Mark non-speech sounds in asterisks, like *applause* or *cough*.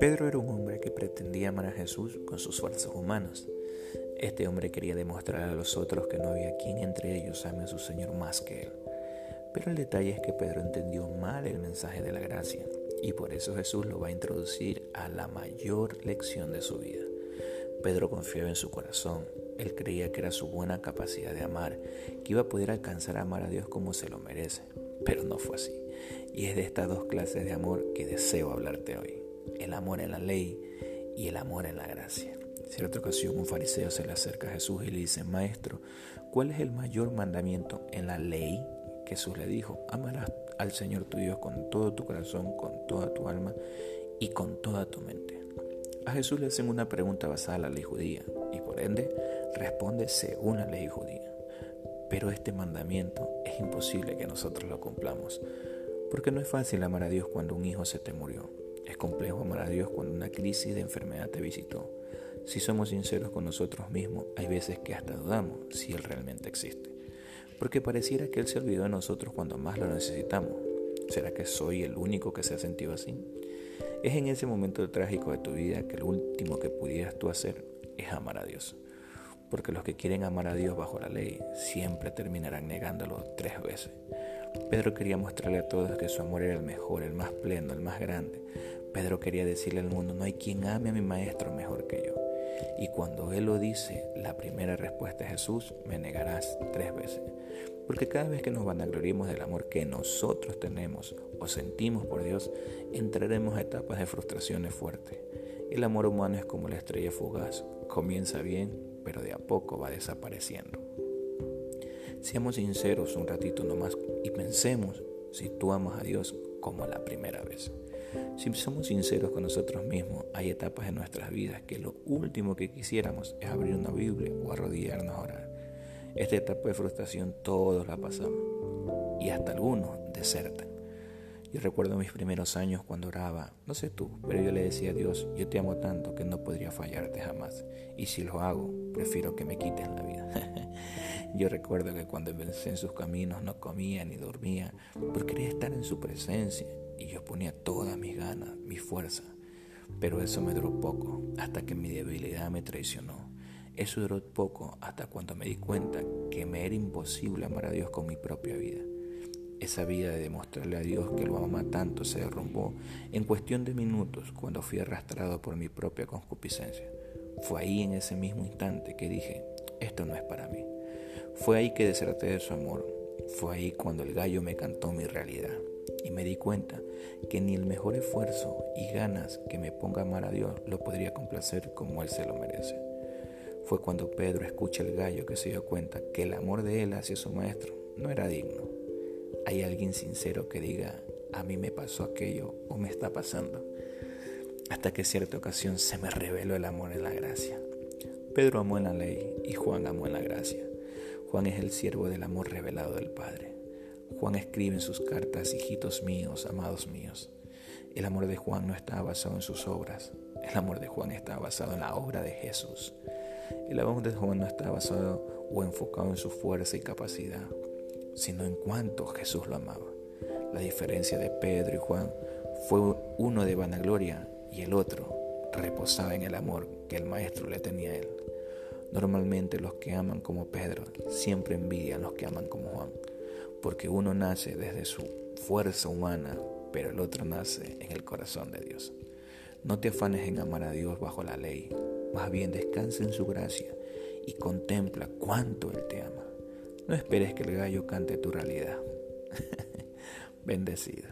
Pedro era un hombre que pretendía amar a Jesús con sus fuerzas humanas. Este hombre quería demostrar a los otros que no había quien entre ellos ame a su Señor más que él. Pero el detalle es que Pedro entendió mal el mensaje de la gracia y por eso Jesús lo va a introducir a la mayor lección de su vida. Pedro confiaba en su corazón, él creía que era su buena capacidad de amar, que iba a poder alcanzar a amar a Dios como se lo merece, pero no fue así. Y es de estas dos clases de amor que deseo hablarte hoy el amor en la ley y el amor en la gracia. En cierta ocasión un fariseo se le acerca a Jesús y le dice, Maestro, ¿cuál es el mayor mandamiento en la ley? Jesús le dijo, amarás al Señor tu Dios con todo tu corazón, con toda tu alma y con toda tu mente. A Jesús le hacen una pregunta basada en la ley judía y por ende responde según la ley judía. Pero este mandamiento es imposible que nosotros lo cumplamos, porque no es fácil amar a Dios cuando un hijo se te murió, es complejo amar a Dios cuando una crisis de enfermedad te visitó. Si somos sinceros con nosotros mismos, hay veces que hasta dudamos si Él realmente existe. Porque pareciera que Él se olvidó de nosotros cuando más lo necesitamos. ¿Será que soy el único que se ha sentido así? Es en ese momento trágico de tu vida que lo último que pudieras tú hacer es amar a Dios. Porque los que quieren amar a Dios bajo la ley siempre terminarán negándolo tres veces. Pedro quería mostrarle a todos que su amor era el mejor, el más pleno, el más grande. Pedro quería decirle al mundo, no hay quien ame a mi maestro mejor que yo. Y cuando él lo dice, la primera respuesta es Jesús, me negarás tres veces. Porque cada vez que nos vanagloriemos del amor que nosotros tenemos o sentimos por Dios, entraremos a etapas de frustraciones fuertes. El amor humano es como la estrella fugaz, comienza bien, pero de a poco va desapareciendo. Seamos sinceros un ratito nomás y pensemos si tú amas a Dios como la primera vez. Si somos sinceros con nosotros mismos, hay etapas en nuestras vidas que lo último que quisiéramos es abrir una Biblia o arrodillarnos a orar. Esta etapa de frustración todos la pasamos y hasta algunos desertan. Yo recuerdo mis primeros años cuando oraba, no sé tú, pero yo le decía a Dios, yo te amo tanto que no podría fallarte jamás. Y si lo hago, prefiero que me quiten la vida. *laughs* yo recuerdo que cuando empecé en sus caminos no comía ni dormía, porque quería estar en su presencia y yo ponía todas mis ganas, mi fuerza. Pero eso me duró poco, hasta que mi debilidad me traicionó. Eso duró poco hasta cuando me di cuenta que me era imposible amar a Dios con mi propia vida. Esa vida de demostrarle a Dios que lo ama tanto se derrumbó en cuestión de minutos cuando fui arrastrado por mi propia concupiscencia. Fue ahí en ese mismo instante que dije, esto no es para mí. Fue ahí que deserté de su amor. Fue ahí cuando el gallo me cantó mi realidad y me di cuenta que ni el mejor esfuerzo y ganas que me ponga a amar a Dios lo podría complacer como Él se lo merece. Fue cuando Pedro escucha el gallo que se dio cuenta que el amor de él hacia su maestro no era digno. Hay alguien sincero que diga, a mí me pasó aquello o me está pasando. Hasta que cierta ocasión se me reveló el amor en la gracia. Pedro amó en la ley y Juan amó en la gracia. Juan es el siervo del amor revelado del Padre. Juan escribe en sus cartas, hijitos míos, amados míos. El amor de Juan no está basado en sus obras, el amor de Juan está basado en la obra de Jesús. El amor de Juan no está basado o enfocado en su fuerza y capacidad, sino en cuánto Jesús lo amaba. La diferencia de Pedro y Juan fue uno de vanagloria y el otro reposaba en el amor que el Maestro le tenía a él. Normalmente los que aman como Pedro siempre envidian los que aman como Juan porque uno nace desde su fuerza humana, pero el otro nace en el corazón de Dios. No te afanes en amar a Dios bajo la ley, más bien descansa en su gracia y contempla cuánto Él te ama. No esperes que el gallo cante tu realidad. *laughs* Bendecido.